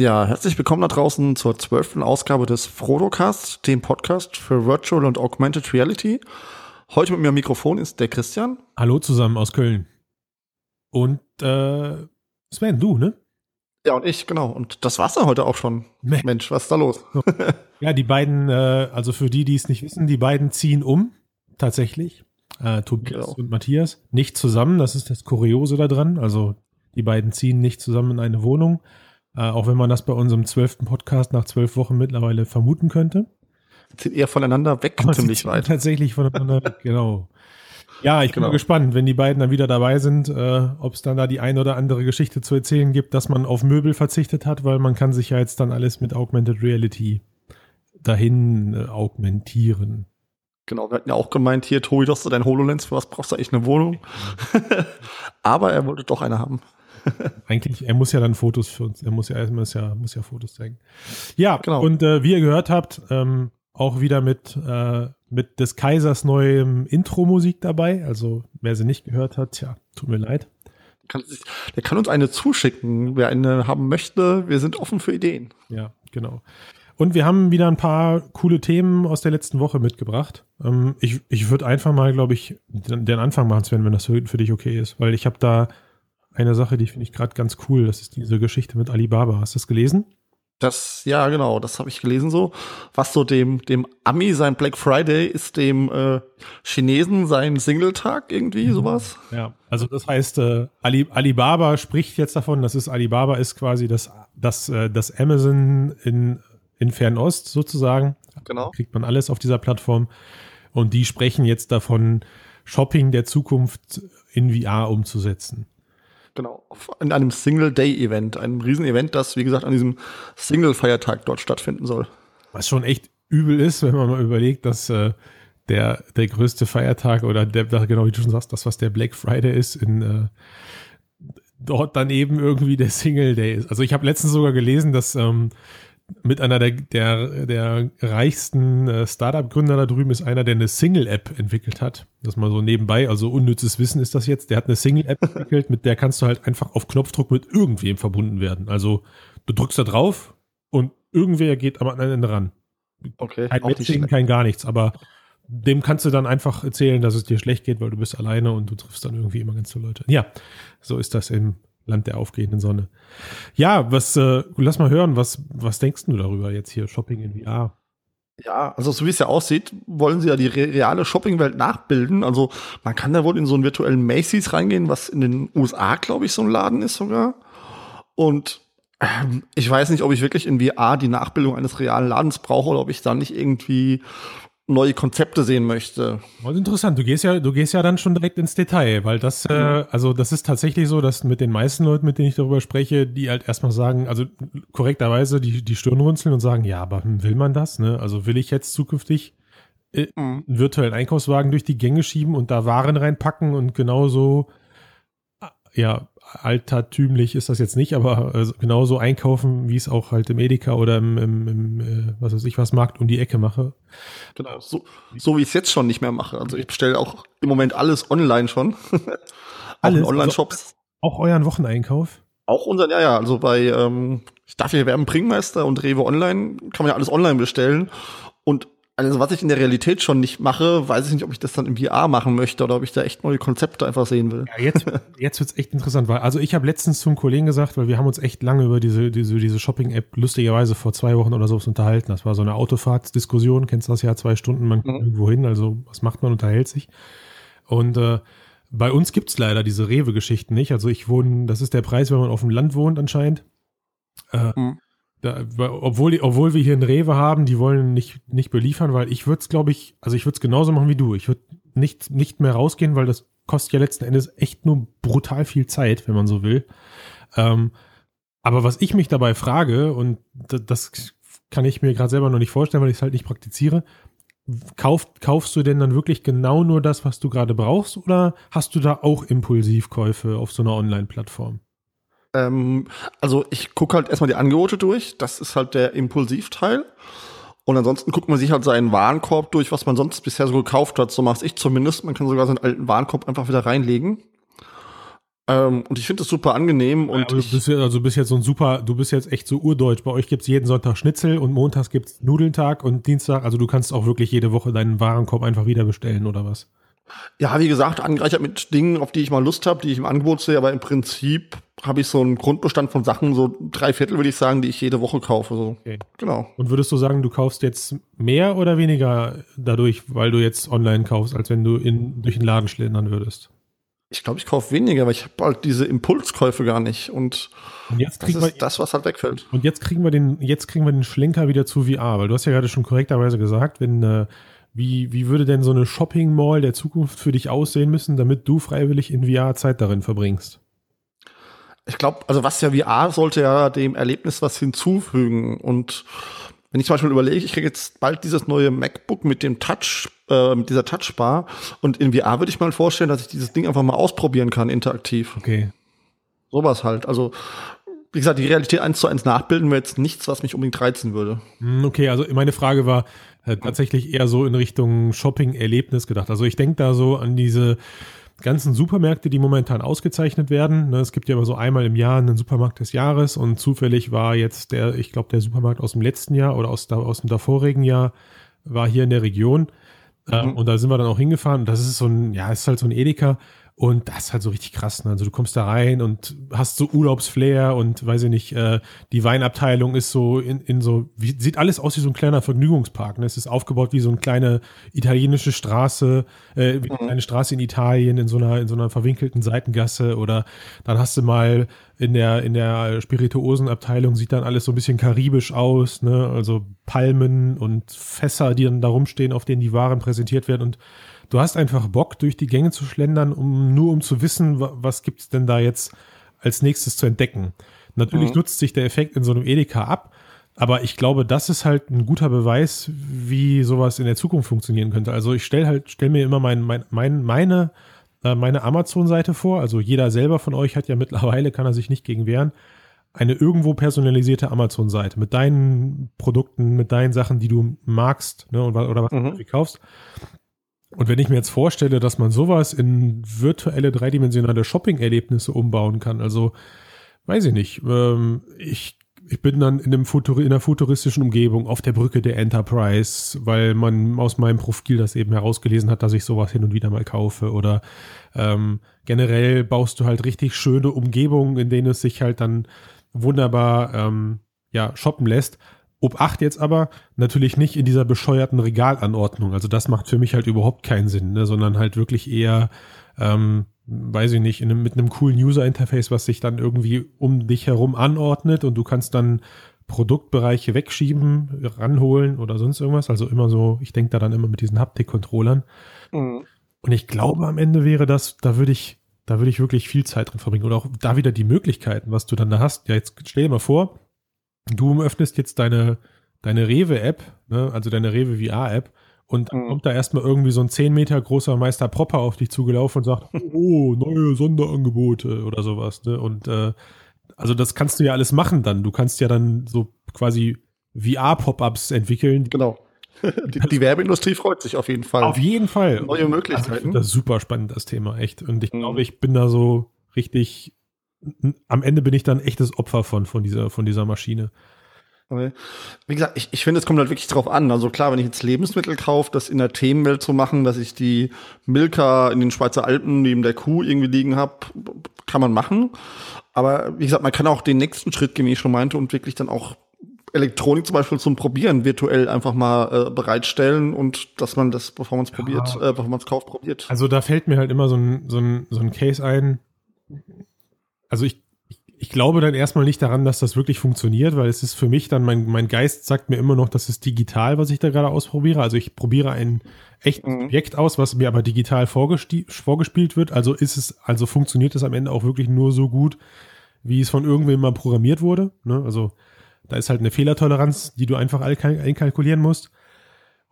Ja, herzlich willkommen da draußen zur zwölften Ausgabe des Frodocast, dem Podcast für Virtual und Augmented Reality. Heute mit mir am Mikrofon ist der Christian. Hallo zusammen aus Köln. Und äh, Sven, du, ne? Ja, und ich, genau. Und das war's dann heute auch schon. Nee. Mensch, was ist da los? ja, die beiden, äh, also für die, die es nicht wissen, die beiden ziehen um, tatsächlich. Äh, Tobias genau. und Matthias. Nicht zusammen, das ist das Kuriose da dran. Also die beiden ziehen nicht zusammen in eine Wohnung. Äh, auch wenn man das bei unserem zwölften Podcast nach zwölf Wochen mittlerweile vermuten könnte. Sind eher voneinander weg, Aber ziemlich weit. Tatsächlich voneinander weg, genau. Ja, ich bin genau. mal gespannt, wenn die beiden dann wieder dabei sind, äh, ob es dann da die ein oder andere Geschichte zu erzählen gibt, dass man auf Möbel verzichtet hat, weil man kann sich ja jetzt dann alles mit Augmented Reality dahin äh, augmentieren. Genau, wir hatten ja auch gemeint, hier, Tobi, du hast du dein HoloLens, für was brauchst du eigentlich eine Wohnung? Aber er wollte doch eine haben. Eigentlich, er muss ja dann Fotos für uns, er muss ja, er muss ja, muss ja Fotos zeigen. Ja, genau. Und äh, wie ihr gehört habt, ähm, auch wieder mit, äh, mit des Kaisers neuem Intro-Musik dabei. Also wer sie nicht gehört hat, ja, tut mir leid. Kann, der kann uns eine zuschicken, wer eine haben möchte. Wir sind offen für Ideen. Ja, genau. Und wir haben wieder ein paar coole Themen aus der letzten Woche mitgebracht. Ähm, ich ich würde einfach mal, glaube ich, den, den Anfang machen, Sven, wenn das für, für dich okay ist. Weil ich habe da eine Sache, die finde ich gerade ganz cool. Das ist diese Geschichte mit Alibaba. Hast du das gelesen? Das, ja, genau, das habe ich gelesen so. Was so dem, dem Ami sein Black Friday ist dem äh, Chinesen sein Singletag irgendwie, mhm. sowas. Ja, also das heißt, äh, Ali, Alibaba spricht jetzt davon, das ist Alibaba ist quasi das, das, äh, das Amazon in, in Fernost sozusagen. Genau. kriegt man alles auf dieser Plattform. Und die sprechen jetzt davon, Shopping der Zukunft in VR umzusetzen. Genau, in einem Single-Day-Event, einem Riesen-Event, das, wie gesagt, an diesem Single-Feiertag dort stattfinden soll. Was schon echt übel ist, wenn man mal überlegt, dass äh, der, der größte Feiertag oder der, genau wie du schon sagst, das, was der Black Friday ist, in äh, dort daneben irgendwie der Single Day ist. Also ich habe letztens sogar gelesen, dass ähm, mit einer der, der, der reichsten äh, Startup-Gründer da drüben ist einer, der eine Single-App entwickelt hat. Das mal so nebenbei, also unnützes Wissen ist das jetzt. Der hat eine Single-App entwickelt, mit der kannst du halt einfach auf Knopfdruck mit irgendwem verbunden werden. Also du drückst da drauf und irgendwer geht am anderen Ende ran. Okay. Kein Matching, kein gar nichts, aber dem kannst du dann einfach erzählen, dass es dir schlecht geht, weil du bist alleine und du triffst dann irgendwie immer ganz viele Leute. Ja, so ist das im Land der aufgehenden Sonne. Ja, was, äh, lass mal hören, was, was denkst du darüber jetzt hier, Shopping in VR? Ja, also so wie es ja aussieht, wollen sie ja die reale Shoppingwelt nachbilden. Also man kann da wohl in so einen virtuellen Macy's reingehen, was in den USA, glaube ich, so ein Laden ist sogar. Und ähm, ich weiß nicht, ob ich wirklich in VR die Nachbildung eines realen Ladens brauche oder ob ich da nicht irgendwie neue Konzepte sehen möchte. Also interessant, du gehst ja, du gehst ja dann schon direkt ins Detail, weil das, äh, mhm. äh, also das ist tatsächlich so, dass mit den meisten Leuten, mit denen ich darüber spreche, die halt erstmal sagen, also korrekterweise die, die Stirn runzeln und sagen, ja, aber will man das? Ne? Also will ich jetzt zukünftig äh, mhm. einen virtuellen Einkaufswagen durch die Gänge schieben und da Waren reinpacken und genauso ja, altertümlich ist das jetzt nicht, aber also genauso einkaufen, wie es auch halt im Edeka oder im, im, im äh, was weiß ich was Markt um die Ecke mache. Genau, so, so wie ich es jetzt schon nicht mehr mache. Also ich bestelle auch im Moment alles online schon. alles, Online-Shops. Also auch euren Wocheneinkauf? Auch unseren, ja, ja. Also bei, ähm, ich darf hier werben, Bringmeister und Rewe Online, kann man ja alles online bestellen. Und also was ich in der Realität schon nicht mache, weiß ich nicht, ob ich das dann im VR machen möchte oder ob ich da echt neue Konzepte einfach sehen will. Ja, jetzt, jetzt wird's echt interessant, weil also ich habe letztens zum Kollegen gesagt, weil wir haben uns echt lange über diese diese diese Shopping-App lustigerweise vor zwei Wochen oder so unterhalten. Das war so eine Autofahrtsdiskussion, kennst du das ja, zwei Stunden, man kommt mhm. irgendwo hin, also was macht man, unterhält sich. Und äh, bei uns gibt's leider diese Rewe-Geschichten nicht. Also ich wohne, das ist der Preis, wenn man auf dem Land wohnt anscheinend. Äh, mhm. Da, obwohl, obwohl wir hier einen Rewe haben, die wollen nicht, nicht beliefern, weil ich würde es, glaube ich, also ich würde es genauso machen wie du. Ich würde nicht, nicht mehr rausgehen, weil das kostet ja letzten Endes echt nur brutal viel Zeit, wenn man so will. Ähm, aber was ich mich dabei frage, und das kann ich mir gerade selber noch nicht vorstellen, weil ich es halt nicht praktiziere, kauf, kaufst du denn dann wirklich genau nur das, was du gerade brauchst, oder hast du da auch Impulsivkäufe auf so einer Online-Plattform? Ähm, also ich gucke halt erstmal die Angebote durch. Das ist halt der Impulsivteil. Und ansonsten guckt man sich halt seinen Warenkorb durch, was man sonst bisher so gekauft hat. So mache ich zumindest. Man kann sogar seinen alten Warenkorb einfach wieder reinlegen. Ähm, und ich finde das super angenehm. Ja, und aber du bist, ja- also du bist jetzt so ein super, du bist jetzt echt so urdeutsch. Bei euch gibt's jeden Sonntag Schnitzel und montags gibt's Nudelntag und Dienstag, also du kannst auch wirklich jede Woche deinen Warenkorb einfach wieder bestellen oder was? Ja, wie gesagt, angereichert mit Dingen, auf die ich mal Lust habe, die ich im Angebot sehe, aber im Prinzip habe ich so einen Grundbestand von Sachen, so drei Viertel würde ich sagen, die ich jede Woche kaufe. So. Okay. Genau. Und würdest du sagen, du kaufst jetzt mehr oder weniger dadurch, weil du jetzt online kaufst, als wenn du in, durch den Laden schlendern würdest? Ich glaube, ich kaufe weniger, weil ich habe halt diese Impulskäufe gar nicht. Und Und jetzt das kriegen wir, ist das, was halt wegfällt. Und jetzt kriegen wir den, jetzt kriegen wir den Schlenker wieder zu VR, weil du hast ja gerade schon korrekterweise gesagt, wenn, äh, wie, wie würde denn so eine Shopping Mall der Zukunft für dich aussehen müssen, damit du freiwillig in VR Zeit darin verbringst? Ich glaube, also was ja VR sollte ja dem Erlebnis was hinzufügen. Und wenn ich zum Beispiel überlege, ich kriege jetzt bald dieses neue MacBook mit dem Touch, äh, mit dieser Touchbar. Und in VR würde ich mal vorstellen, dass ich dieses Ding einfach mal ausprobieren kann, interaktiv. Okay. Sowas halt. Also, wie gesagt, die Realität eins zu eins nachbilden wäre jetzt nichts, was mich unbedingt reizen würde. Hm, Okay, also meine Frage war äh, tatsächlich eher so in Richtung Shopping-Erlebnis gedacht. Also ich denke da so an diese ganzen Supermärkte, die momentan ausgezeichnet werden. Ne, Es gibt ja immer so einmal im Jahr einen Supermarkt des Jahres und zufällig war jetzt der, ich glaube, der Supermarkt aus dem letzten Jahr oder aus, aus dem davorigen Jahr war hier in der Region. Äh, Mhm. Und da sind wir dann auch hingefahren. Das ist so ein, ja, ist halt so ein Edeka. Und das ist halt so richtig krass. Ne? Also du kommst da rein und hast so Urlaubsflair und weiß ich nicht, äh, die Weinabteilung ist so in, in so, wie, sieht alles aus wie so ein kleiner Vergnügungspark. Ne? Es ist aufgebaut wie so eine kleine italienische Straße, äh, wie eine kleine Straße in Italien in so einer, in so einer verwinkelten Seitengasse oder dann hast du mal in der, in der Spirituosenabteilung sieht dann alles so ein bisschen karibisch aus, ne? Also Palmen und Fässer, die dann da rumstehen, auf denen die Waren präsentiert werden und du hast einfach Bock, durch die Gänge zu schlendern, um nur um zu wissen, wa- was gibt's denn da jetzt als nächstes zu entdecken. Natürlich Mhm. nutzt sich der Effekt in so einem Edeka ab, aber ich glaube, das ist halt ein guter Beweis, wie sowas in der Zukunft funktionieren könnte. Also ich stelle halt, stell mir immer mein, mein, mein, meine, äh, meine Amazon-Seite vor. Also jeder selber von euch hat ja mittlerweile, kann er sich nicht gegen wehren, eine irgendwo personalisierte Amazon-Seite mit deinen Produkten, mit deinen Sachen, die du magst, ne, oder was Mhm. du kaufst. Und wenn ich mir jetzt vorstelle, dass man sowas in virtuelle dreidimensionale Shopping-Erlebnisse umbauen kann, also weiß ich nicht, ähm, ich, ich bin dann in, einem Futuri in einer futuristischen Umgebung auf der Brücke der Enterprise, weil man aus meinem Profil das eben herausgelesen hat, dass ich sowas hin und wieder mal kaufe oder ähm, generell baust du halt richtig schöne Umgebungen, in denen es sich halt dann wunderbar ähm, ja, shoppen lässt. Obacht jetzt aber natürlich nicht in dieser bescheuerten Regalanordnung. Also das macht für mich halt überhaupt keinen Sinn, ne? sondern halt wirklich eher, ähm, weiß ich nicht, in einem, mit einem coolen User-Interface, was sich dann irgendwie um dich herum anordnet und du kannst dann Produktbereiche wegschieben, ranholen oder sonst irgendwas. Also immer so, ich denke da dann immer mit diesen Haptik-Controllern. Mhm. Und ich glaube, am Ende wäre das, da würde ich, da würde ich wirklich viel Zeit drin verbringen. Oder auch da wieder die Möglichkeiten, was du dann da hast. Ja, jetzt stell dir mal vor, du öffnest jetzt deine, deine Rewe-App, ne, also deine Rewe VR-App, und dann Mhm. kommt da erstmal irgendwie so ein 10 Meter großer Meister Propper auf dich zugelaufen und sagt, oh, neue Sonderangebote oder sowas. Ne? Und äh, also das kannst du ja alles machen dann. Du kannst ja dann so quasi VR-Pop-Ups entwickeln. Genau. Die, die Werbeindustrie freut sich auf jeden Fall. Auf jeden Fall. Neue Also ich Möglichkeiten. finde das super spannend, das Thema, echt. Und ich Mhm. glaube, ich bin da so richtig, am Ende bin ich dann echtes Opfer von, von dieser, von dieser Maschine. Wie gesagt, ich, ich finde, es kommt halt wirklich drauf an. Also klar, wenn ich jetzt Lebensmittel kaufe, das in der Themenwelt zu machen, dass ich die Milka in den Schweizer Alpen neben der Kuh irgendwie liegen habe, kann man machen. Aber wie gesagt, man kann auch den nächsten Schritt gehen, wie ich schon meinte, und wirklich dann auch Elektronik zum Beispiel zum Probieren virtuell einfach mal äh, bereitstellen und dass man das, bevor man es probiert, äh, bevor man es kauft, probiert. Also da fällt mir halt immer so ein, so ein, so ein Case ein. Also ich, ich- glaube dann erstmal nicht daran, dass das wirklich funktioniert, weil es ist für mich dann, mein, mein Geist sagt mir immer noch, das ist digital, was ich da gerade ausprobiere. Also ich probiere ein echtes Mhm. Objekt aus, was mir aber digital vorgespielt wird. Also ist es, also funktioniert es am Ende auch wirklich nur so gut, wie es von irgendwem mal programmiert wurde. Ne? Also da ist halt eine Fehlertoleranz, die du einfach einkalk- einkalkulieren musst.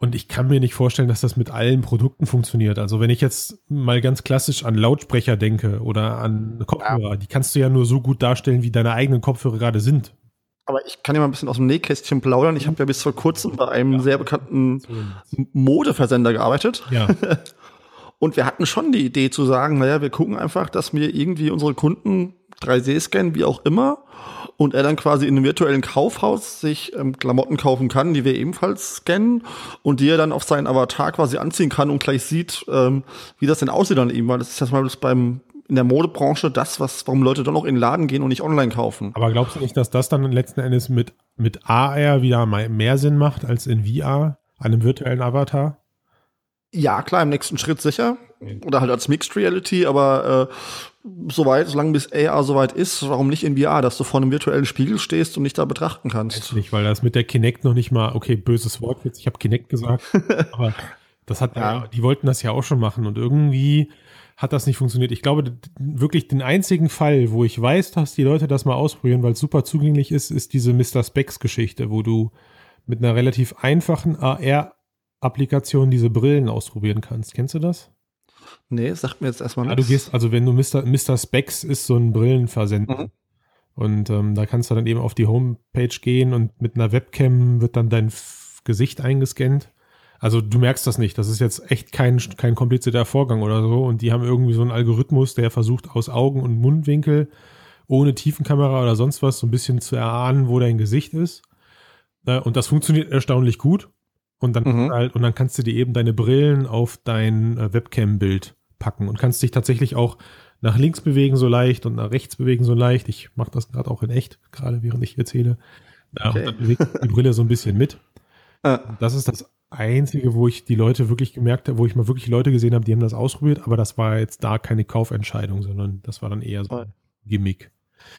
Und ich kann mir nicht vorstellen, dass das mit allen Produkten funktioniert. Also wenn ich jetzt mal ganz klassisch an Lautsprecher denke oder an Kopfhörer, die kannst du ja nur so gut darstellen, wie deine eigenen Kopfhörer gerade sind. Aber ich kann ja mal ein bisschen aus dem Nähkästchen plaudern. Ich habe ja bis vor kurzem bei einem sehr bekannten Modeversender gearbeitet. Ja. Und wir hatten schon die Idee zu sagen, naja, wir gucken einfach, dass wir irgendwie unsere Kunden 3D scannen, wie auch immer, und er dann quasi in einem virtuellen Kaufhaus sich ähm, Klamotten kaufen kann, die wir ebenfalls scannen und die er dann auf seinen Avatar quasi anziehen kann und gleich sieht, ähm, wie das denn aussieht an ihm, weil das ist ja mal beim in der Modebranche das, was, warum Leute doch noch in den Laden gehen und nicht online kaufen. Aber glaubst du nicht, dass das dann letzten Endes mit, mit AR wieder mehr Sinn macht als in VR, einem virtuellen Avatar? Ja, klar, im nächsten Schritt sicher. Oder halt als Mixed Reality, aber äh, soweit, solange bis AR soweit ist, warum nicht in VR, dass du vor einem virtuellen Spiegel stehst und dich da betrachten kannst? Nicht, weil das mit der Kinect noch nicht mal, okay, böses Wort jetzt, ich habe Kinect gesagt, aber das hat ja. die wollten das ja auch schon machen und irgendwie hat das nicht funktioniert. Ich glaube, wirklich den einzigen Fall, wo ich weiß, dass die Leute das mal ausprobieren, weil es super zugänglich ist, ist diese Mr. Specs Geschichte, wo du mit einer relativ einfachen AR-Applikation diese Brillen ausprobieren kannst. Kennst du das? Nee, sagt mir jetzt erstmal nichts. Ja, du gehst, also wenn du Mr. Mr. Specs ist so ein Brillenversender. Mhm. Und ähm, da kannst du dann eben auf die Homepage gehen und mit einer Webcam wird dann dein Gesicht eingescannt. Also du merkst das nicht. Das ist jetzt echt kein, kein komplizierter Vorgang oder so. Und die haben irgendwie so einen Algorithmus, der versucht aus Augen- und Mundwinkel ohne Tiefenkamera oder sonst was so ein bisschen zu erahnen, wo dein Gesicht ist. Äh, und das funktioniert erstaunlich gut. Und dann, mhm. halt, und dann kannst du dir eben deine Brillen auf dein äh, Webcam-Bild packen und kannst dich tatsächlich auch nach links bewegen so leicht und nach rechts bewegen so leicht. Ich mache das gerade auch in echt, gerade während ich erzähle. Okay. Und dann bewegt die Brille so ein bisschen mit. Äh. Das ist das Einzige, wo ich die Leute wirklich gemerkt habe, wo ich mal wirklich Leute gesehen habe, die haben das ausprobiert, aber das war jetzt da keine Kaufentscheidung, sondern das war dann eher so ein Gimmick.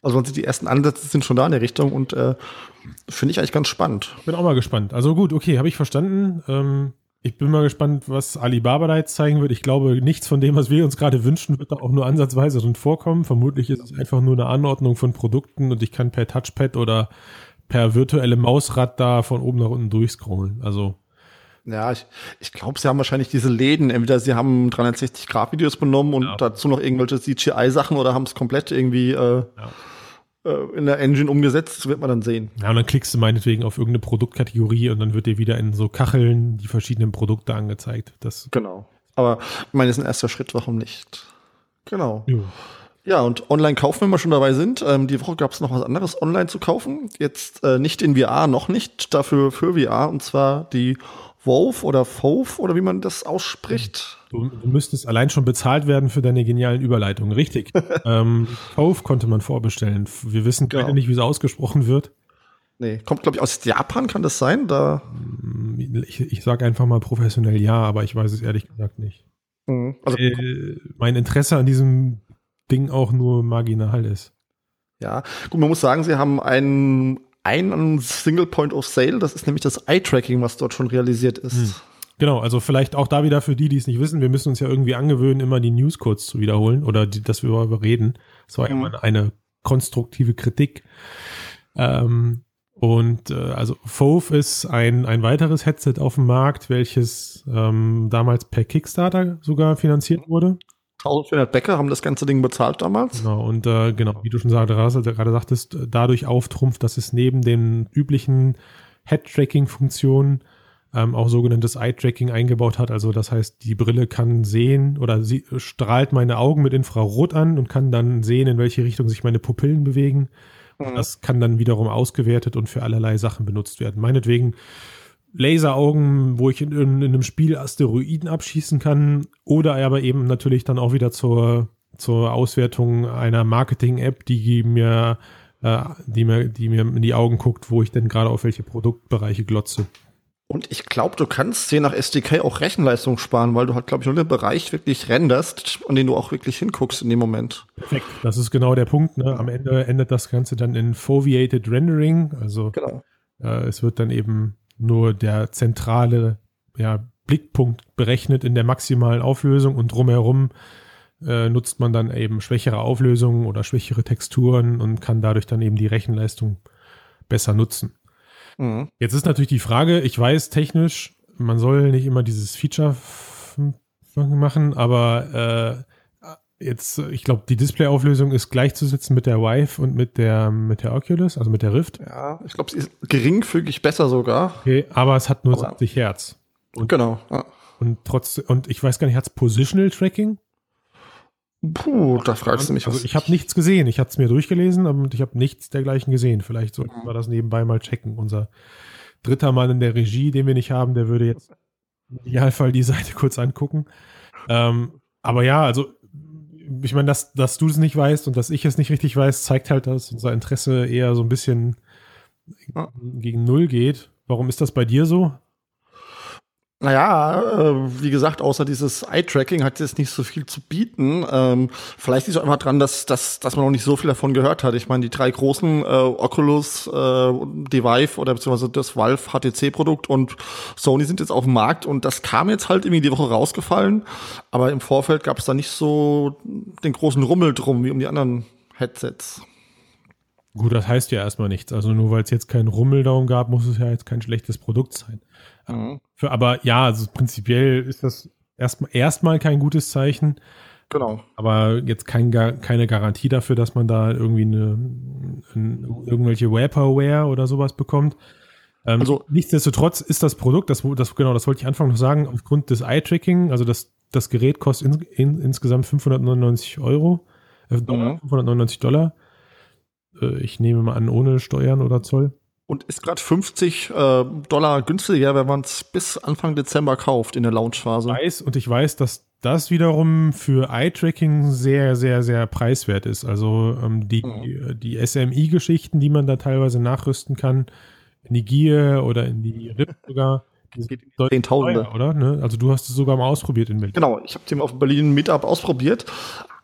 Also man sieht, die ersten Ansätze sind schon da in der Richtung und äh, finde ich eigentlich ganz spannend. Bin auch mal gespannt. Also gut, okay, habe ich verstanden. Ähm, ich bin mal gespannt, was Alibaba da jetzt zeigen wird. Ich glaube, nichts von dem, was wir uns gerade wünschen, wird da auch nur ansatzweise drin vorkommen. Vermutlich ist es einfach nur eine Anordnung von Produkten und ich kann per Touchpad oder per virtuelle Mausrad da von oben nach unten durchscrollen. Also ja, ich, ich glaube, sie haben wahrscheinlich diese Läden. Entweder sie haben 360-Grad-Videos benommen und ja. dazu noch irgendwelche CGI-Sachen oder haben es komplett irgendwie äh, ja. äh, in der Engine umgesetzt. Das wird man dann sehen. Ja, und dann klickst du meinetwegen auf irgendeine Produktkategorie und dann wird dir wieder in so Kacheln die verschiedenen Produkte angezeigt. Das genau. Aber ich meine, das ist ein erster Schritt, warum nicht? Genau. Jo. Ja, und online kaufen, wenn wir schon dabei sind. Ähm, die Woche gab es noch was anderes online zu kaufen. Jetzt äh, nicht in VR, noch nicht, dafür für VR. Und zwar die Wolf oder Fove oder wie man das ausspricht. Du, du müsstest allein schon bezahlt werden für deine genialen Überleitungen. Richtig. ähm, Fove konnte man vorbestellen. Wir wissen genau. nicht, wie es ausgesprochen wird. Nee, kommt, glaube ich, aus Japan, kann das sein? Da hm, ich, ich sage einfach mal professionell ja, aber ich weiß es ehrlich gesagt nicht. Mhm. Also, äh, mein Interesse an diesem Ding auch nur marginal ist. Ja, gut, man muss sagen, sie haben einen einen Single Point of Sale, das ist nämlich das Eye-Tracking, was dort schon realisiert ist. Hm. Genau, also vielleicht auch da wieder für die, die es nicht wissen, wir müssen uns ja irgendwie angewöhnen, immer die News kurz zu wiederholen oder die, dass wir darüber reden. Das war mhm. immer eine konstruktive Kritik. Ähm, und äh, also Fove ist ein, ein weiteres Headset auf dem Markt, welches ähm, damals per Kickstarter sogar finanziert wurde. 1400 Bäcker haben das ganze Ding bezahlt damals. Genau, und äh, genau, wie du schon gerade, gerade sagtest, dadurch auftrumpft, dass es neben den üblichen Head-Tracking-Funktionen ähm, auch sogenanntes Eye-Tracking eingebaut hat. Also das heißt, die Brille kann sehen oder sie strahlt meine Augen mit Infrarot an und kann dann sehen, in welche Richtung sich meine Pupillen bewegen. Mhm. Das kann dann wiederum ausgewertet und für allerlei Sachen benutzt werden. Meinetwegen Laseraugen, wo ich in, in, in, einem Spiel Asteroiden abschießen kann, oder aber eben natürlich dann auch wieder zur, zur Auswertung einer Marketing-App, die mir, äh, die mir, die mir in die Augen guckt, wo ich denn gerade auf welche Produktbereiche glotze. Und ich glaube, du kannst je nach SDK auch Rechenleistung sparen, weil du halt, glaube ich, nur den Bereich wirklich renderst, an den du auch wirklich hinguckst in dem Moment. Perfekt. Das ist genau der Punkt. Ne? Am Ende endet das Ganze dann in Foveated Rendering. Also genau. äh, es wird dann eben nur der zentrale ja, Blickpunkt berechnet in der maximalen Auflösung und drumherum äh, nutzt man dann eben schwächere Auflösungen oder schwächere Texturen und kann dadurch dann eben die Rechenleistung besser nutzen. Mhm. Jetzt ist natürlich die Frage, ich weiß technisch, man soll nicht immer dieses Feature machen, aber äh, jetzt, ich glaube, die Displayauflösung ist gleichzusetzen mit der Vive und mit der, mit der Oculus, also mit der Rift. Ja, ich glaube, sie ist geringfügig besser sogar. Okay, aber es hat nur aber 70 Hertz. Und genau. Ja. Und trotz, und ich weiß gar nicht, hat es Positional Tracking? Puh, da fragst du mich also was. Ich habe nichts gesehen. Ich hatte es mir durchgelesen, aber ich habe nichts dergleichen gesehen. Vielleicht sollten wir das nebenbei mal checken. Unser dritter Mann in der Regie, den wir nicht haben, der würde jetzt im Idealfall die Seite kurz angucken. Ähm, aber ja, also ich meine, dass, dass du es nicht weißt und dass ich es nicht richtig weiß, zeigt halt, dass unser Interesse eher so ein bisschen gegen Null geht. Warum ist das bei dir so? Naja, äh, wie gesagt, außer dieses Eye-Tracking hat es nicht so viel zu bieten. Ähm, vielleicht ist es einfach dran, dass, dass, dass man noch nicht so viel davon gehört hat. Ich meine, die drei großen äh, Oculus, äh, die oder beziehungsweise das Valve HTC-Produkt und Sony sind jetzt auf dem Markt und das kam jetzt halt irgendwie die Woche rausgefallen. Aber im Vorfeld gab es da nicht so den großen Rummel drum wie um die anderen Headsets. Gut, das heißt ja erstmal nichts. Also nur weil es jetzt keinen Rummel darum gab, muss es ja jetzt kein schlechtes Produkt sein. Mhm. Für, aber ja, also prinzipiell ist das erstmal erstmal kein gutes Zeichen. Genau. Aber jetzt kein, keine Garantie dafür, dass man da irgendwie eine, eine irgendwelche Vaporware oder sowas bekommt. Ähm, also nichtsdestotrotz ist das Produkt, das, das genau, das wollte ich Anfang noch sagen, aufgrund des Eye-Tracking, also das, das Gerät kostet in, in, insgesamt 599 Euro, äh, Dollar, mhm. 599 Dollar. Äh, ich nehme mal an, ohne Steuern oder Zoll und ist gerade 50 äh, Dollar günstiger, wenn man es bis Anfang Dezember kauft in der Launchphase. Weiß und ich weiß, dass das wiederum für Eye-Tracking sehr, sehr, sehr preiswert ist. Also ähm, die, mhm. die SMI-Geschichten, die man da teilweise nachrüsten kann, in die Gear oder in die RIP sogar. Das geht Zehntausende. Oder? Ne? Also du hast es sogar mal ausprobiert in Berlin. Genau, ich habe den auf Berlin Meetup ausprobiert.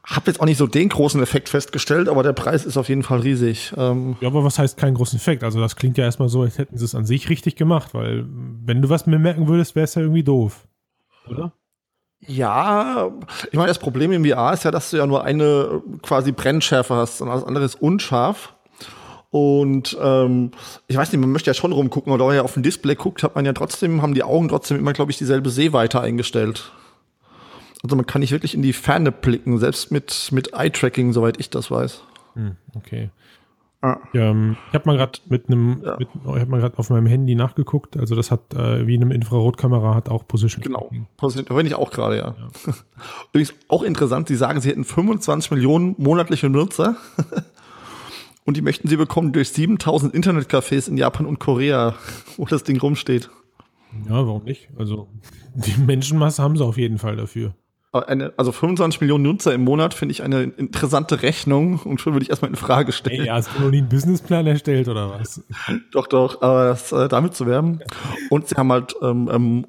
Hab jetzt auch nicht so den großen Effekt festgestellt, aber der Preis ist auf jeden Fall riesig. Ähm ja, aber was heißt keinen großen Effekt? Also das klingt ja erstmal so, als hätten sie es an sich richtig gemacht, weil wenn du was mehr merken würdest, wäre es ja irgendwie doof. Oder? Ja, ich meine, das Problem im VR ist ja, dass du ja nur eine quasi Brennschärfe hast und alles andere ist unscharf. Und ähm, ich weiß nicht, man möchte ja schon rumgucken, oder wenn man ja auf dem Display guckt, hat man ja trotzdem, haben die Augen trotzdem immer, glaube ich, dieselbe Sehweite eingestellt. Also man kann nicht wirklich in die Ferne blicken, selbst mit, mit Eye-Tracking, soweit ich das weiß. Hm, okay. Ah. Ja, ähm, ich habe mal gerade mit einem, ja. ich habe mal gerade auf meinem Handy nachgeguckt. Also das hat äh, wie eine Infrarotkamera hat auch Position. Genau, Position, wenn ich auch gerade ja. ja. Übrigens auch interessant. Sie sagen, sie hätten 25 Millionen monatliche Nutzer und die möchten sie bekommen durch 7000 Internetcafés in Japan und Korea, wo das Ding rumsteht. Ja, warum nicht? Also die Menschenmasse haben sie auf jeden Fall dafür eine, also 25 Millionen Nutzer im Monat finde ich eine interessante Rechnung und schon würde ich erstmal in Frage stellen. Ey, hast du noch nie einen Businessplan erstellt oder was? doch, doch, aber das, äh, damit zu werben. Und sie haben halt ähm, ähm,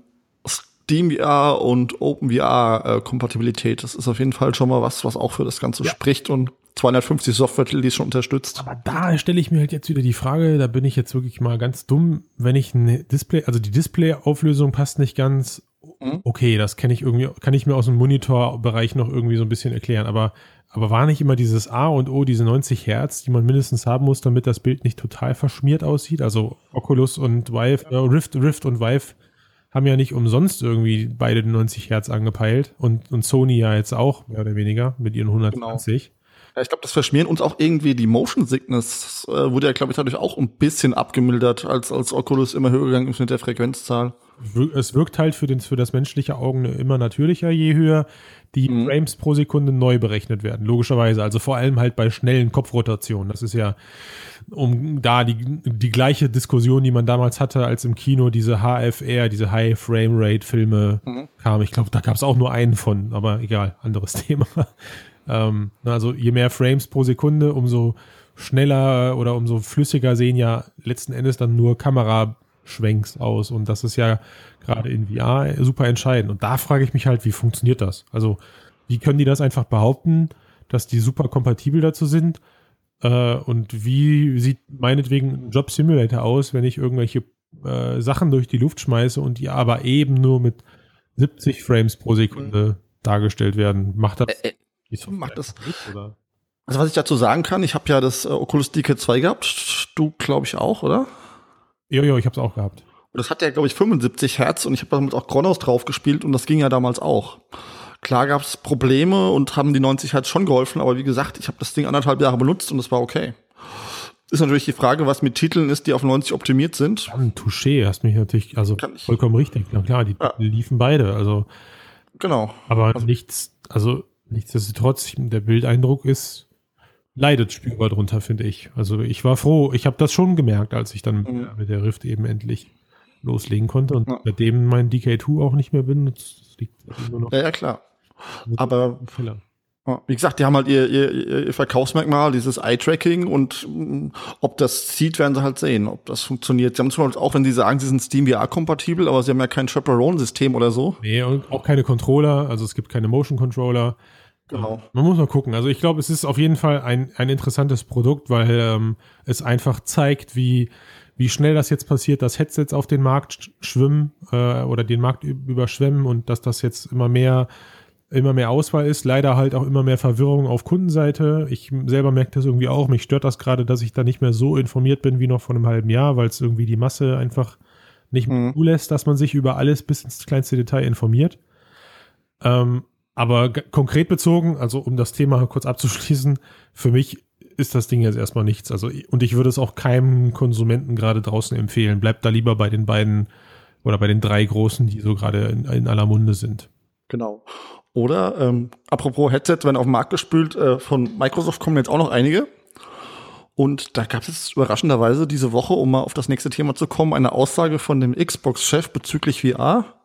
Steam VR und Open VR äh, Kompatibilität. Das ist auf jeden Fall schon mal was, was auch für das Ganze ja. spricht und 250 Software, die es schon unterstützt. Aber da stelle ich mir halt jetzt wieder die Frage, da bin ich jetzt wirklich mal ganz dumm, wenn ich ein Display, also die Display-Auflösung passt nicht ganz Mhm. Okay, das kenne ich irgendwie, kann ich mir aus dem Monitorbereich noch irgendwie so ein bisschen erklären, aber, aber war nicht immer dieses A und O, diese 90 Hertz, die man mindestens haben muss, damit das Bild nicht total verschmiert aussieht? Also Oculus und Vive, äh, Rift, Rift und Vive haben ja nicht umsonst irgendwie beide 90 Hertz angepeilt und, und Sony ja jetzt auch, mehr oder weniger, mit ihren 120. Genau. Ja, ich glaube, das verschmieren uns auch irgendwie die Motion Sickness, äh, wurde ja, glaube ich, dadurch auch ein bisschen abgemildert, als, als Oculus immer höher gegangen ist mit der Frequenzzahl es wirkt halt für, den, für das menschliche Auge immer natürlicher, je höher die mhm. Frames pro Sekunde neu berechnet werden, logischerweise. Also vor allem halt bei schnellen Kopfrotationen. Das ist ja, um da die, die gleiche Diskussion, die man damals hatte, als im Kino diese HFR, diese High Frame Rate Filme mhm. kamen. Ich glaube, da gab es auch nur einen von, aber egal, anderes Thema. Ähm, also je mehr Frames pro Sekunde, umso schneller oder umso flüssiger sehen ja letzten Endes dann nur Kamera Schwenks aus. Und das ist ja gerade in VR super entscheidend. Und da frage ich mich halt, wie funktioniert das? Also, wie können die das einfach behaupten, dass die super kompatibel dazu sind? Äh, und wie sieht meinetwegen ein Job Simulator aus, wenn ich irgendwelche äh, Sachen durch die Luft schmeiße und die aber eben nur mit 70 Frames pro Sekunde dargestellt werden? Macht das, äh, macht das mit, oder? Also was ich dazu sagen kann, ich habe ja das äh, Oculus DK 2 gehabt, du glaube ich auch, oder? Ja, ich habe es auch gehabt. Und das hat ja, glaube ich, 75 Hertz und ich habe damit auch Kronos drauf gespielt und das ging ja damals auch. Klar gab es Probleme und haben die 90 Hertz schon geholfen, aber wie gesagt, ich habe das Ding anderthalb Jahre benutzt und es war okay. Ist natürlich die Frage, was mit Titeln ist, die auf 90 optimiert sind. Dann Touché, hast mich natürlich, also vollkommen richtig. Na klar, die ja. liefen beide, also. Genau. Aber also, nichts, also nichtsdestotrotz, der Bildeindruck ist, leidet spürbar drunter, finde ich. Also ich war froh, ich habe das schon gemerkt, als ich dann mhm. mit der Rift eben endlich loslegen konnte und ja. seitdem mein DK2 auch nicht mehr benutzt. Das liegt nur noch. Ja, ja klar. Aber. Wie gesagt, die haben halt ihr, ihr, ihr Verkaufsmerkmal, dieses Eye-Tracking und mm, ob das zieht, werden sie halt sehen, ob das funktioniert. Sie haben zum Beispiel auch, wenn sie sagen, sie sind Steam VR-kompatibel, aber sie haben ja kein Chaperone-System oder so. Nee, und auch keine Controller, also es gibt keine Motion-Controller. Genau. Man muss mal gucken. Also ich glaube, es ist auf jeden Fall ein, ein interessantes Produkt, weil ähm, es einfach zeigt, wie, wie schnell das jetzt passiert, dass Headsets auf den Markt schwimmen äh, oder den Markt überschwemmen und dass das jetzt immer mehr immer mehr Auswahl ist, leider halt auch immer mehr Verwirrung auf Kundenseite. Ich selber merke das irgendwie auch. Mich stört das gerade, dass ich da nicht mehr so informiert bin wie noch vor einem halben Jahr, weil es irgendwie die Masse einfach nicht mhm. zulässt, dass man sich über alles bis ins kleinste Detail informiert. Ähm, aber konkret bezogen, also um das Thema kurz abzuschließen, für mich ist das Ding jetzt erstmal nichts. Also, und ich würde es auch keinem Konsumenten gerade draußen empfehlen. Bleibt da lieber bei den beiden oder bei den drei großen, die so gerade in, in aller Munde sind. Genau. Oder, ähm, apropos Headset, wenn auf den Markt gespült, äh, von Microsoft kommen jetzt auch noch einige. Und da gab es überraschenderweise diese Woche, um mal auf das nächste Thema zu kommen, eine Aussage von dem Xbox-Chef bezüglich VR.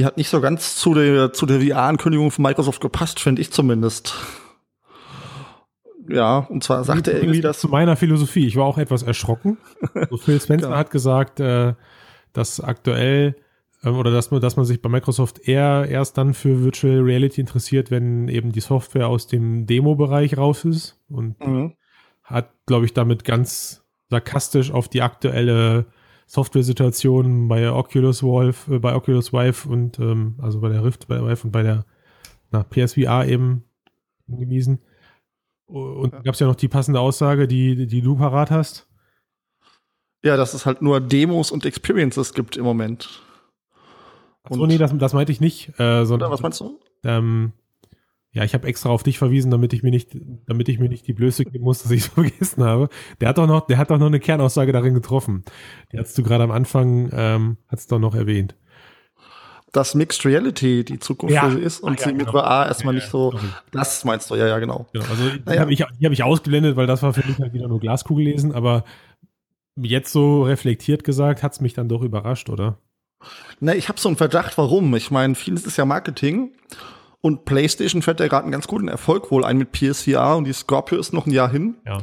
Die hat nicht so ganz zu der, zu der VR-Ankündigung von Microsoft gepasst, finde ich zumindest. Ja, und zwar sagte er irgendwie das. Zu meiner Philosophie. Ich war auch etwas erschrocken. So Phil Spencer ja. hat gesagt, äh, dass aktuell ähm, oder dass man, dass man sich bei Microsoft eher erst dann für Virtual Reality interessiert, wenn eben die Software aus dem Demo-Bereich raus ist und mhm. hat, glaube ich, damit ganz sarkastisch auf die aktuelle Software-Situation bei Oculus Wolf, äh, bei Oculus Vive und ähm, also bei der Rift, bei der Vive und bei der na, PSVR eben hingewiesen. Und ja. gab es ja noch die passende Aussage, die, die du parat hast. Ja, dass es halt nur Demos und Experiences gibt im Moment. Achso, nee, das, das meinte ich nicht. Äh, sondern, was meinst du? Ähm, ja, ich habe extra auf dich verwiesen, damit ich mir nicht, damit ich mir nicht die Blöße geben muss, dass ich es vergessen habe. Der hat doch noch, der hat doch noch eine Kernaussage darin getroffen. Die hast du gerade am Anfang, ähm, hat's doch noch erwähnt. Dass Mixed Reality die Zukunft ja. ist und Ach, ja, sie mit genau. VR erstmal ja, nicht so. Sorry. Das meinst du, ja, ja, genau. genau also die naja. habe ich, die hab ich ausgeblendet, weil das war für mich halt wieder nur Glaskugel lesen, aber jetzt so reflektiert gesagt, hat's mich dann doch überrascht, oder? Na, ich habe so einen Verdacht, warum. Ich meine, vieles ist ja Marketing. Und PlayStation fährt ja gerade einen ganz guten Erfolg wohl ein mit PSVR und die Scorpio ist noch ein Jahr hin. Ja.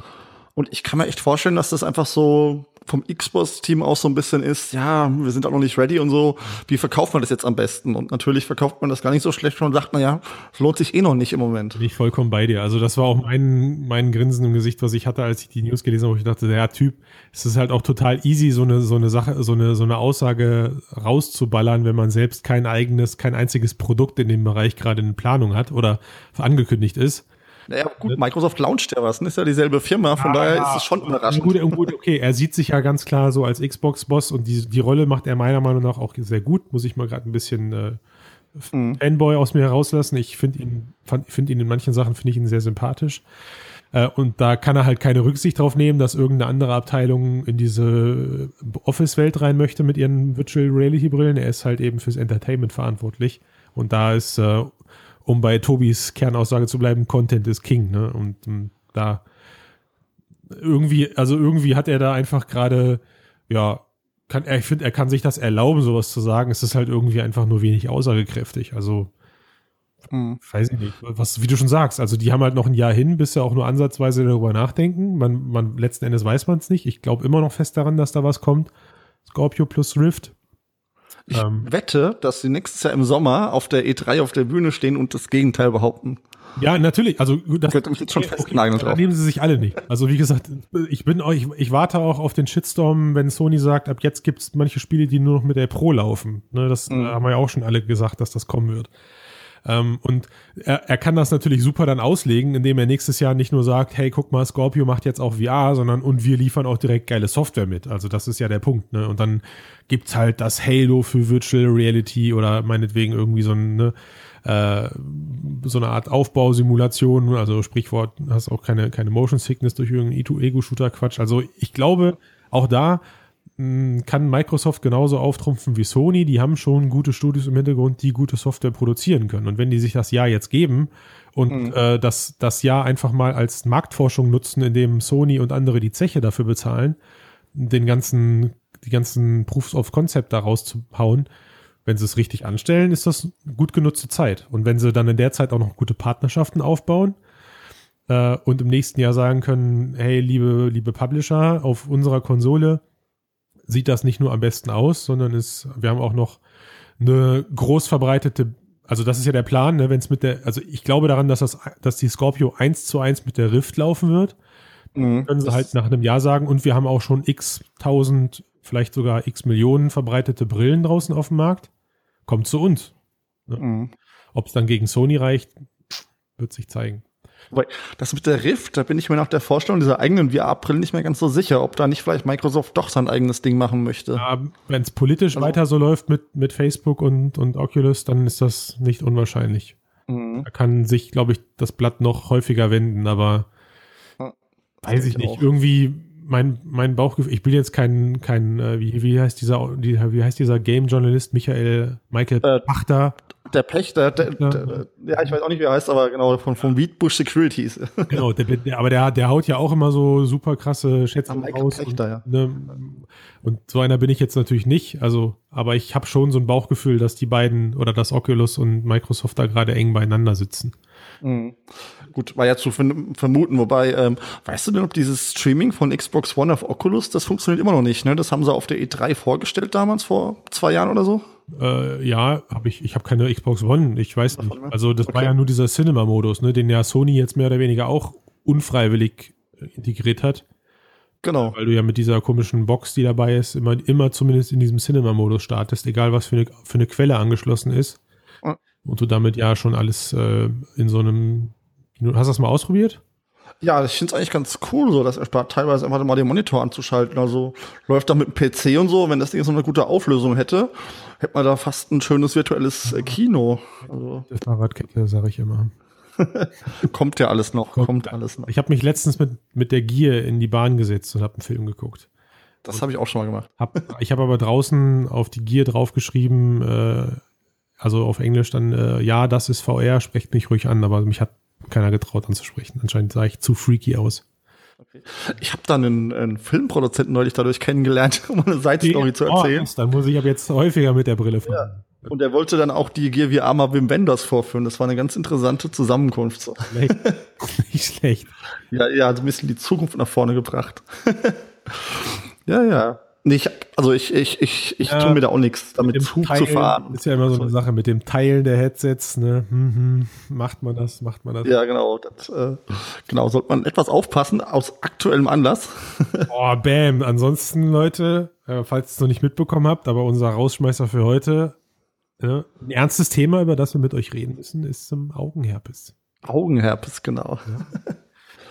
Und ich kann mir echt vorstellen, dass das einfach so vom Xbox-Team auch so ein bisschen ist, ja, wir sind auch noch nicht ready und so, wie verkauft man das jetzt am besten? Und natürlich verkauft man das gar nicht so schlecht und sagt, na ja, es lohnt sich eh noch nicht im Moment. Bin ich vollkommen bei dir. Also das war auch mein, mein Grinsen im Gesicht, was ich hatte, als ich die News gelesen habe, wo ich dachte, der Typ, es ist halt auch total easy, so eine, so eine Sache, so eine, so eine Aussage rauszuballern, wenn man selbst kein eigenes, kein einziges Produkt in dem Bereich gerade in Planung hat oder angekündigt ist. Naja, gut, Microsoft launcht ja was, ne? ist ja dieselbe Firma, von ja, daher ja, ist es schon überraschend. Gut, gut, okay, er sieht sich ja ganz klar so als Xbox-Boss und die, die Rolle macht er meiner Meinung nach auch sehr gut, muss ich mal gerade ein bisschen äh, mhm. Fanboy aus mir herauslassen. Ich finde ihn, finde ihn in manchen Sachen, finde ich ihn sehr sympathisch. Äh, und da kann er halt keine Rücksicht drauf nehmen, dass irgendeine andere Abteilung in diese Office-Welt rein möchte mit ihren Virtual Reality-Brillen. Er ist halt eben fürs Entertainment verantwortlich. Und da ist äh, um bei Tobis Kernaussage zu bleiben, Content ist King, ne? Und, und da irgendwie, also irgendwie hat er da einfach gerade, ja, kann, ich finde, er kann sich das erlauben, sowas zu sagen. Es ist halt irgendwie einfach nur wenig aussagekräftig. Also, hm. weiß ich nicht. Was, wie du schon sagst, also die haben halt noch ein Jahr hin, bis sie auch nur ansatzweise darüber nachdenken. Man, man, letzten Endes weiß man es nicht. Ich glaube immer noch fest daran, dass da was kommt. Scorpio plus Rift. Ich ähm, wette, dass sie nächstes Jahr im Sommer auf der E3 auf der Bühne stehen und das Gegenteil behaupten. Ja, natürlich. Also das könnte mich jetzt schon festnageln drauf. Nehmen sie sich alle nicht. Also wie gesagt, ich bin auch, ich, ich warte auch auf den Shitstorm, wenn Sony sagt, ab jetzt gibt es manche Spiele, die nur noch mit der Pro laufen. Ne, das mhm. haben wir ja auch schon alle gesagt, dass das kommen wird. Ähm, und er, er kann das natürlich super dann auslegen, indem er nächstes Jahr nicht nur sagt, hey, guck mal, Scorpio macht jetzt auch VR, sondern und wir liefern auch direkt geile Software mit. Also das ist ja der Punkt. Ne? Und dann gibt's halt das Halo für Virtual Reality oder meinetwegen irgendwie so ein, ne, äh, so eine Art Aufbausimulation, also Sprichwort, hast auch keine, keine Motion Sickness durch irgendeinen Ego-Shooter-Quatsch. Also ich glaube, auch da kann Microsoft genauso auftrumpfen wie Sony. Die haben schon gute Studios im Hintergrund, die gute Software produzieren können. Und wenn die sich das Jahr jetzt geben und mhm. äh, das, das Jahr einfach mal als Marktforschung nutzen, indem Sony und andere die Zeche dafür bezahlen, den ganzen, die ganzen Proofs of Concept da rauszuhauen, wenn sie es richtig anstellen, ist das gut genutzte Zeit. Und wenn sie dann in der Zeit auch noch gute Partnerschaften aufbauen äh, und im nächsten Jahr sagen können, hey, liebe, liebe Publisher, auf unserer Konsole sieht das nicht nur am besten aus, sondern ist, wir haben auch noch eine groß verbreitete, also das ist ja der Plan, ne, wenn es mit der, also ich glaube daran, dass das, dass die Scorpio eins zu eins mit der Rift laufen wird. Mhm, können sie halt nach einem Jahr sagen und wir haben auch schon x tausend, vielleicht sogar x Millionen verbreitete Brillen draußen auf dem Markt kommt zu uns. Ne? Mhm. Ob es dann gegen Sony reicht, wird sich zeigen. Das mit der Rift, da bin ich mir nach der Vorstellung dieser eigenen VR-Brillen nicht mehr ganz so sicher, ob da nicht vielleicht Microsoft doch sein eigenes Ding machen möchte. Ja, Wenn es politisch also, weiter so läuft mit, mit Facebook und, und Oculus, dann ist das nicht unwahrscheinlich. Mhm. Da kann sich, glaube ich, das Blatt noch häufiger wenden, aber ja, weiß ich nicht. Auch. Irgendwie mein, mein Bauchgefühl, ich bin jetzt kein, kein äh, wie, wie heißt dieser, die, wie heißt dieser Game-Journalist Michael, Michael äh, Pachter? Der Pächter, der, der, ja, ich weiß auch nicht, wie er heißt, aber genau, von, von Wheatbush Securities. Genau, der, der, aber der, der haut ja auch immer so super krasse Schätzungen raus. Pächter, und, ja. Ne, und so einer bin ich jetzt natürlich nicht, also, aber ich habe schon so ein Bauchgefühl, dass die beiden oder dass Oculus und Microsoft da gerade eng beieinander sitzen. Mhm. Gut, war ja zu vermuten, wobei, ähm, weißt du denn, ob dieses Streaming von Xbox One auf Oculus, das funktioniert immer noch nicht, ne? Das haben sie auf der E3 vorgestellt damals, vor zwei Jahren oder so? Äh, ja, habe ich, ich habe keine Xbox One, ich weiß nicht. Also das okay. war ja nur dieser Cinema-Modus, ne, den ja Sony jetzt mehr oder weniger auch unfreiwillig äh, integriert hat. Genau. Weil du ja mit dieser komischen Box, die dabei ist, immer, immer zumindest in diesem Cinema-Modus startest, egal was für eine, für eine Quelle angeschlossen ist. Und du damit ja schon alles äh, in so einem Hast du das mal ausprobiert? Ja, ich finde es eigentlich ganz cool, so dass erspart teilweise einfach mal den Monitor anzuschalten. Also läuft da mit dem PC und so, wenn das Ding so eine gute Auflösung hätte, hätte man da fast ein schönes virtuelles äh, Kino. Also. Das Fahrradkette, sage ich immer. kommt ja alles noch, kommt, kommt alles noch. Ich habe mich letztens mit, mit der Gier in die Bahn gesetzt und habe einen Film geguckt. Das habe ich auch schon mal gemacht. Hab, ich habe aber draußen auf die Gier draufgeschrieben, äh, also auf Englisch dann, äh, ja, das ist VR, sprecht mich ruhig an, aber mich hat keiner getraut anzusprechen. Anscheinend sah ich zu freaky aus. Okay. Ich habe dann einen, einen, Filmproduzenten neulich dadurch kennengelernt, um eine Side-Story zu erzählen. Oh, dann muss ich ab jetzt häufiger mit der Brille fahren. Ja. Und er wollte dann auch die Gear VR mal Wim Wenders vorführen. Das war eine ganz interessante Zusammenkunft. So. Nicht schlecht. Ja, ja, so ein bisschen die Zukunft nach vorne gebracht. ja, ja. Nee, ich, also ich, ich, ich, ich ja, tue mir da auch nichts damit Zug Teilen, zu fahren. Ist ja immer so eine Sache mit dem Teilen der Headsets, ne? Hm, hm, macht man das, macht man das. Ja, genau. Das, äh, genau, sollte man etwas aufpassen aus aktuellem Anlass. oh, bam. Ansonsten, Leute, äh, falls ihr es noch nicht mitbekommen habt, aber unser Rausschmeißer für heute, äh, ein ernstes Thema, über das wir mit euch reden müssen, ist zum Augenherpes. Augenherpes, genau. Ja.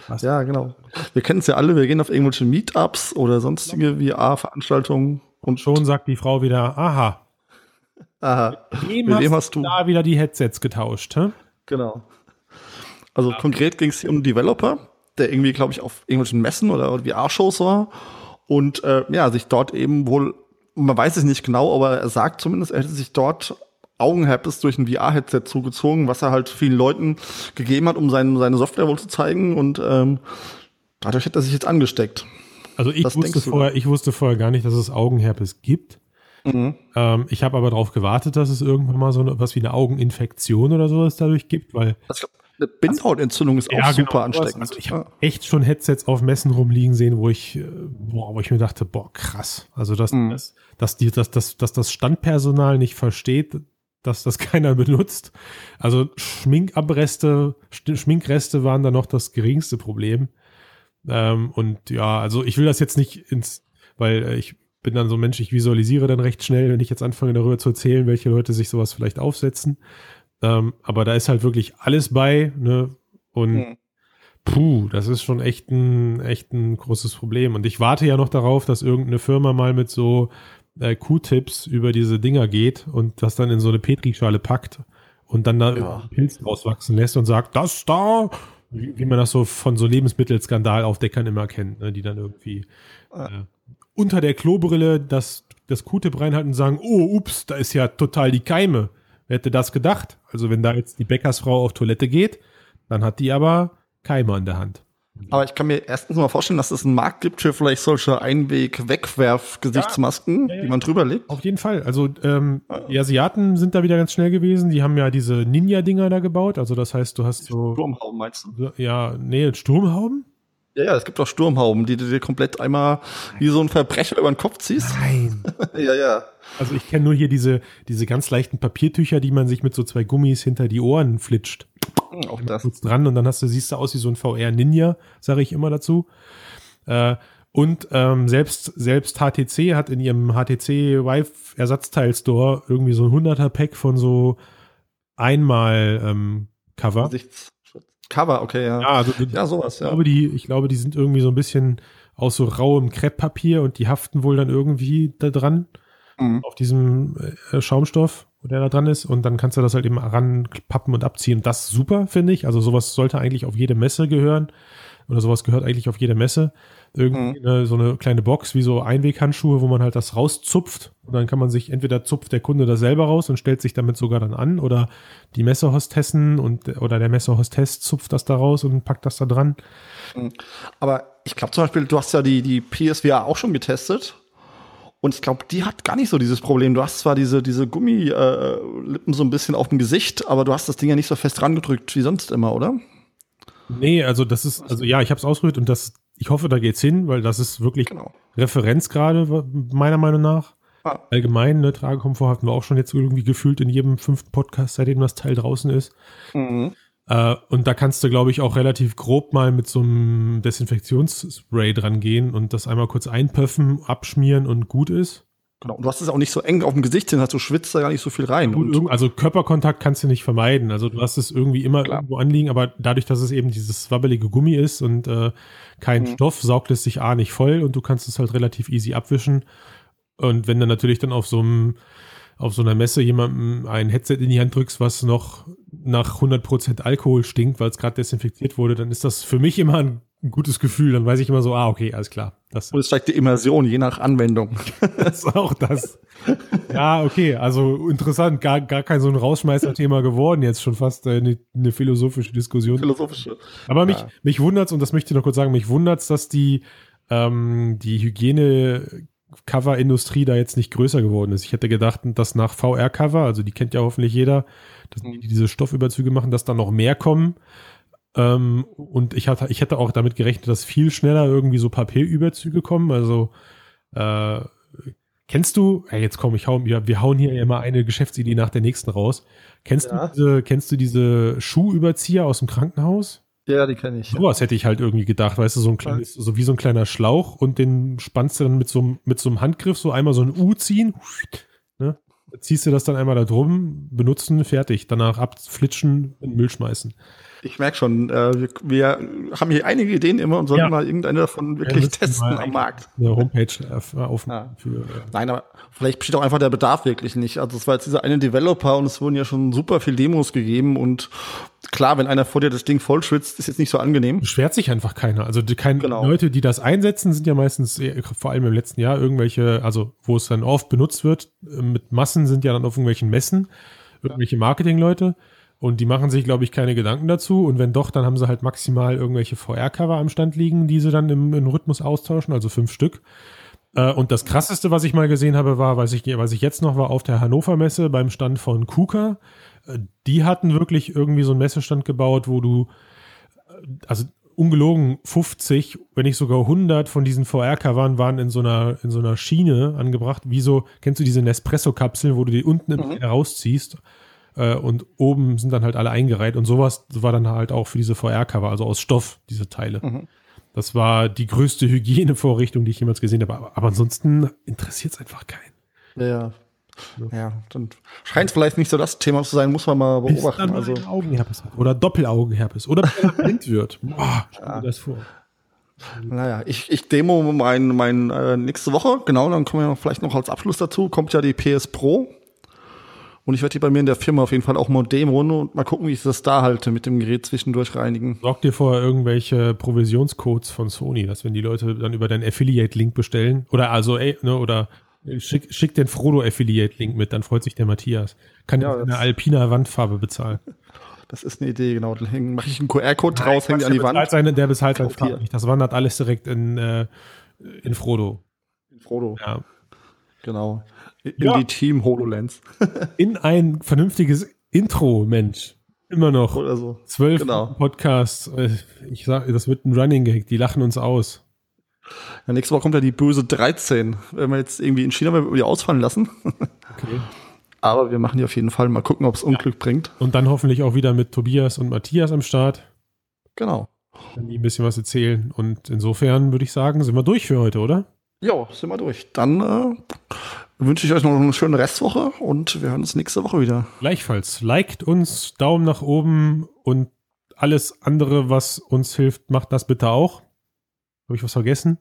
Was? Ja, genau. Wir kennen es ja alle, wir gehen auf irgendwelche Meetups oder sonstige VR-Veranstaltungen. Und schon sagt die Frau wieder, aha. Aha. Mit wem, Mit wem hast, du da wieder die Headsets getauscht, hä? Genau. Also ja. konkret ging es hier um einen Developer, der irgendwie, glaube ich, auf irgendwelchen Messen oder VR-Shows war und äh, ja, sich dort eben wohl, man weiß es nicht genau, aber er sagt zumindest, er hätte sich dort Augenherpes durch ein VR-Headset zugezogen, was er halt vielen Leuten gegeben hat, um sein, seine Software wohl zu zeigen und ähm, dadurch hat er sich jetzt angesteckt. Also ich wusste, vorher, ich wusste vorher gar nicht, dass es Augenherpes gibt. Mhm. Ähm, ich habe aber darauf gewartet, dass es irgendwann mal so was wie eine Augeninfektion oder sowas dadurch gibt, weil also, eine Bindhautentzündung ist auch ja, super genau, ansteckend. Also ich habe echt schon Headsets auf Messen rumliegen sehen, wo ich, äh, boah, wo ich mir dachte, boah, krass. Also dass, mhm. dass, dass, die, dass, dass, dass das Standpersonal nicht versteht, dass das keiner benutzt. Also Schminkabreste, Schminkreste waren da noch das geringste Problem. Ähm, und ja, also ich will das jetzt nicht ins, weil äh, ich bin dann so ein Mensch, ich visualisiere dann recht schnell, wenn ich jetzt anfange darüber zu erzählen, welche Leute sich sowas vielleicht aufsetzen. Ähm, aber da ist halt wirklich alles bei, ne? Und mhm. puh, das ist schon echt ein, echt ein großes Problem. Und ich warte ja noch darauf, dass irgendeine Firma mal mit so äh, Q-Tips über diese Dinger geht und das dann in so eine Petrischale packt und dann da ja. Pilz rauswachsen lässt und sagt, das da, wie, wie, man das so von so Lebensmittelskandalaufdeckern immer kennt, ne, die dann irgendwie äh, unter der Klobrille das, das Kute reinhalten und sagen, oh, ups, da ist ja total die Keime. Wer hätte das gedacht? Also wenn da jetzt die Bäckersfrau auf Toilette geht, dann hat die aber Keime an der Hand. Aber ich kann mir erstens mal vorstellen, dass es einen Markt gibt für vielleicht solche Einweg-Wegwerf-Gesichtsmasken, ja, ja, ja, die man drüber legt. Auf jeden Fall. Also ähm, die Asiaten sind da wieder ganz schnell gewesen. Die haben ja diese Ninja-Dinger da gebaut. Also das heißt, du hast so. Sturmhauben meinst du? Ja, nee, Sturmhauben? Ja, ja, es gibt auch Sturmhauben, die du dir komplett einmal wie so ein Verbrecher über den Kopf ziehst. Nein. ja, ja. Also ich kenne nur hier diese, diese ganz leichten Papiertücher, die man sich mit so zwei Gummis hinter die Ohren flitscht. Hm, auch das. Kurz dran und dann hast du, siehst du aus wie so ein VR-Ninja, sage ich immer dazu. Äh, und ähm, selbst, selbst HTC hat in ihrem HTC Vive Ersatzteil-Store irgendwie so ein 100er Pack von so einmal ähm, Cover. Cover, okay, ja. Ja, also, ja sowas, ja. Ich glaube, die, ich glaube, die sind irgendwie so ein bisschen aus so rauem Krepppapier und die haften wohl dann irgendwie da dran mhm. auf diesem äh, Schaumstoff, der da dran ist. Und dann kannst du das halt eben ranpappen und abziehen. Das ist super, finde ich. Also sowas sollte eigentlich auf jede Messe gehören. Oder sowas gehört eigentlich auf jede Messe. Irgendwie mhm. eine, so eine kleine Box wie so Einweghandschuhe, wo man halt das rauszupft. Und dann kann man sich, entweder zupft der Kunde das selber raus und stellt sich damit sogar dann an. Oder die Messehostessen und oder der Messehostess zupft das da raus und packt das da dran. Mhm. Aber ich glaube zum Beispiel, du hast ja die, die PSVR auch schon getestet. Und ich glaube, die hat gar nicht so dieses Problem. Du hast zwar diese, diese Gummilippen so ein bisschen auf dem Gesicht, aber du hast das Ding ja nicht so fest rangedrückt wie sonst immer, oder? Nee, also das ist, also ja, ich habe es ausgerührt und das, ich hoffe, da geht's hin, weil das ist wirklich genau. Referenz gerade, meiner Meinung nach. Ah. Allgemein, ne, Tragekomfort hatten wir auch schon jetzt irgendwie gefühlt in jedem fünften Podcast, seitdem das Teil draußen ist. Mhm. Äh, und da kannst du, glaube ich, auch relativ grob mal mit so einem Desinfektionsspray dran gehen und das einmal kurz einpöffen, abschmieren und gut ist. Genau. Und du hast es auch nicht so eng auf dem Gesicht hin, hast du schwitzt da gar nicht so viel rein. Gut, also Körperkontakt kannst du nicht vermeiden. Also du hast es irgendwie immer Klar. irgendwo anliegen, aber dadurch, dass es eben dieses wabbelige Gummi ist und äh, kein mhm. Stoff, saugt es sich A nicht voll und du kannst es halt relativ easy abwischen. Und wenn du natürlich dann auf so einem auf so einer Messe jemandem ein Headset in die Hand drückst, was noch nach 100% Alkohol stinkt, weil es gerade desinfiziert wurde, dann ist das für mich immer ein, ein, gutes Gefühl. Dann weiß ich immer so, ah, okay, alles klar. Das Und es steigt die Immersion, je nach Anwendung. das ist auch das. Ja, okay, also interessant, gar, gar kein so ein Rausschmeißer-Thema geworden, jetzt schon fast äh, eine, eine philosophische Diskussion. Philosophische. Aber mich, ja. mich wundert's, und das möchte ich noch kurz sagen, mich wundert's, dass die, ähm, die Hygiene Cover-Industrie da jetzt nicht größer geworden ist. Ich hätte gedacht, dass nach VR-Cover, also die kennt ja hoffentlich jeder, dass die diese Stoffüberzüge machen, dass da noch mehr kommen. Ähm, und ich hatte, ich hätte auch damit gerechnet, dass viel schneller irgendwie so Papierüberzüge kommen. Also äh, kennst du, ja, jetzt komm, ich hau, ja, wir hauen hier immer eine Geschäftsidee nach der nächsten raus. Kennst ja. du diese, kennst du diese Schuhüberzieher aus dem Krankenhaus? Ja, die kenne ich. Sowas hätte ich halt irgendwie gedacht, weißt du, so ein kleines, so wie so ein kleiner Schlauch und den spannst du dann mit so, mit so einem Handgriff so einmal so ein U ziehen, ne? Ziehst du das dann einmal da drum, benutzen, fertig. Danach abflitschen, in den Müll schmeißen. Ich merke schon, äh, wir, wir, haben hier einige Ideen immer und sollen ja. mal irgendeine davon wirklich ja, testen am Markt. Eine Homepage auf, ja. für, ja. Nein, aber vielleicht besteht auch einfach der Bedarf wirklich nicht. Also es war jetzt dieser eine Developer und es wurden ja schon super viel Demos gegeben und klar, wenn einer vor dir das Ding vollschwitzt, ist jetzt nicht so angenehm. Beschwert sich einfach keiner. Also die, kein, genau. Leute, die das einsetzen, sind ja meistens, vor allem im letzten Jahr, irgendwelche, also wo es dann oft benutzt wird, äh, mit Massen sind ja dann auf irgendwelchen Messen, irgendwelche Marketingleute. Und die machen sich, glaube ich, keine Gedanken dazu. Und wenn doch, dann haben sie halt maximal irgendwelche VR-Cover am Stand liegen, die sie dann im, im Rhythmus austauschen, also fünf Stück. Äh, und das krasseste, was ich mal gesehen habe, war, weiß ich, weiß ich jetzt noch, war auf der Hannover Messe beim Stand von KUKA. Äh, die hatten wirklich irgendwie so einen Messestand gebaut, wo du, äh, also ungelogen 50, wenn nicht sogar 100 von diesen VR-Covern waren in so einer, in so einer Schiene angebracht. Wie so, kennst du diese Nespresso-Kapseln, wo du die unten mhm. rausziehst? Äh, und oben sind dann halt alle eingereiht und sowas war dann halt auch für diese VR-Cover, also aus Stoff, diese Teile. Mhm. Das war die größte Hygienevorrichtung, die ich jemals gesehen habe. Aber, aber ansonsten interessiert es einfach keinen. Ja. Ja, dann scheint es vielleicht nicht so das Thema zu sein, muss man mal beobachten. also Augenherpes hat. Oder Doppelaugenherpes. Oder blind wird. Boah, ja. das vor. Naja, ich, ich demo mein, mein äh, nächste Woche, genau, dann kommen wir vielleicht noch als Abschluss dazu, kommt ja die PS Pro Und ich werde die bei mir in der Firma auf jeden Fall auch mal demoen und mal gucken, wie ich das da halte mit dem Gerät zwischendurch reinigen. Sorg dir vorher irgendwelche Provisionscodes von Sony, dass wenn die Leute dann über deinen Affiliate-Link bestellen, oder also, ey, ne, oder schick, schick den Frodo-Affiliate-Link mit, dann freut sich der Matthias. Kann ja eine Alpina Wandfarbe bezahlen. Das ist eine Idee, genau. Dann mache ich einen QR-Code draus, hänge an die Wand. Seine, der bezahlt sein nicht. Das wandert alles direkt in, äh, in Frodo. In Frodo. Ja. Genau. In ja. die Team HoloLens. in ein vernünftiges Intro, Mensch. Immer noch. Oder so. Zwölf genau. Podcasts. Äh, ich sag, das wird ein Running Gag. Die lachen uns aus. Ja, nächste Woche kommt ja die böse 13. Wenn wir jetzt irgendwie in China die ausfallen lassen. Okay. Aber wir machen die auf jeden Fall. Mal gucken, ob es Unglück ja. bringt. Und dann hoffentlich auch wieder mit Tobias und Matthias am Start. Genau. Wenn die ein bisschen was erzählen. Und insofern würde ich sagen, sind wir durch für heute, oder? Ja, sind wir durch. Dann äh, wünsche ich euch noch eine schöne Restwoche und wir hören uns nächste Woche wieder. Gleichfalls. Liked uns, Daumen nach oben und alles andere, was uns hilft, macht das bitte auch. Habe ich was vergessen?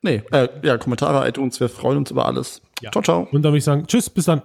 Nee, äh, ja, Kommentare, iTunes, wir freuen uns über alles. Ja. Ciao, ciao. Und dann würde ich sagen, tschüss, bis dann.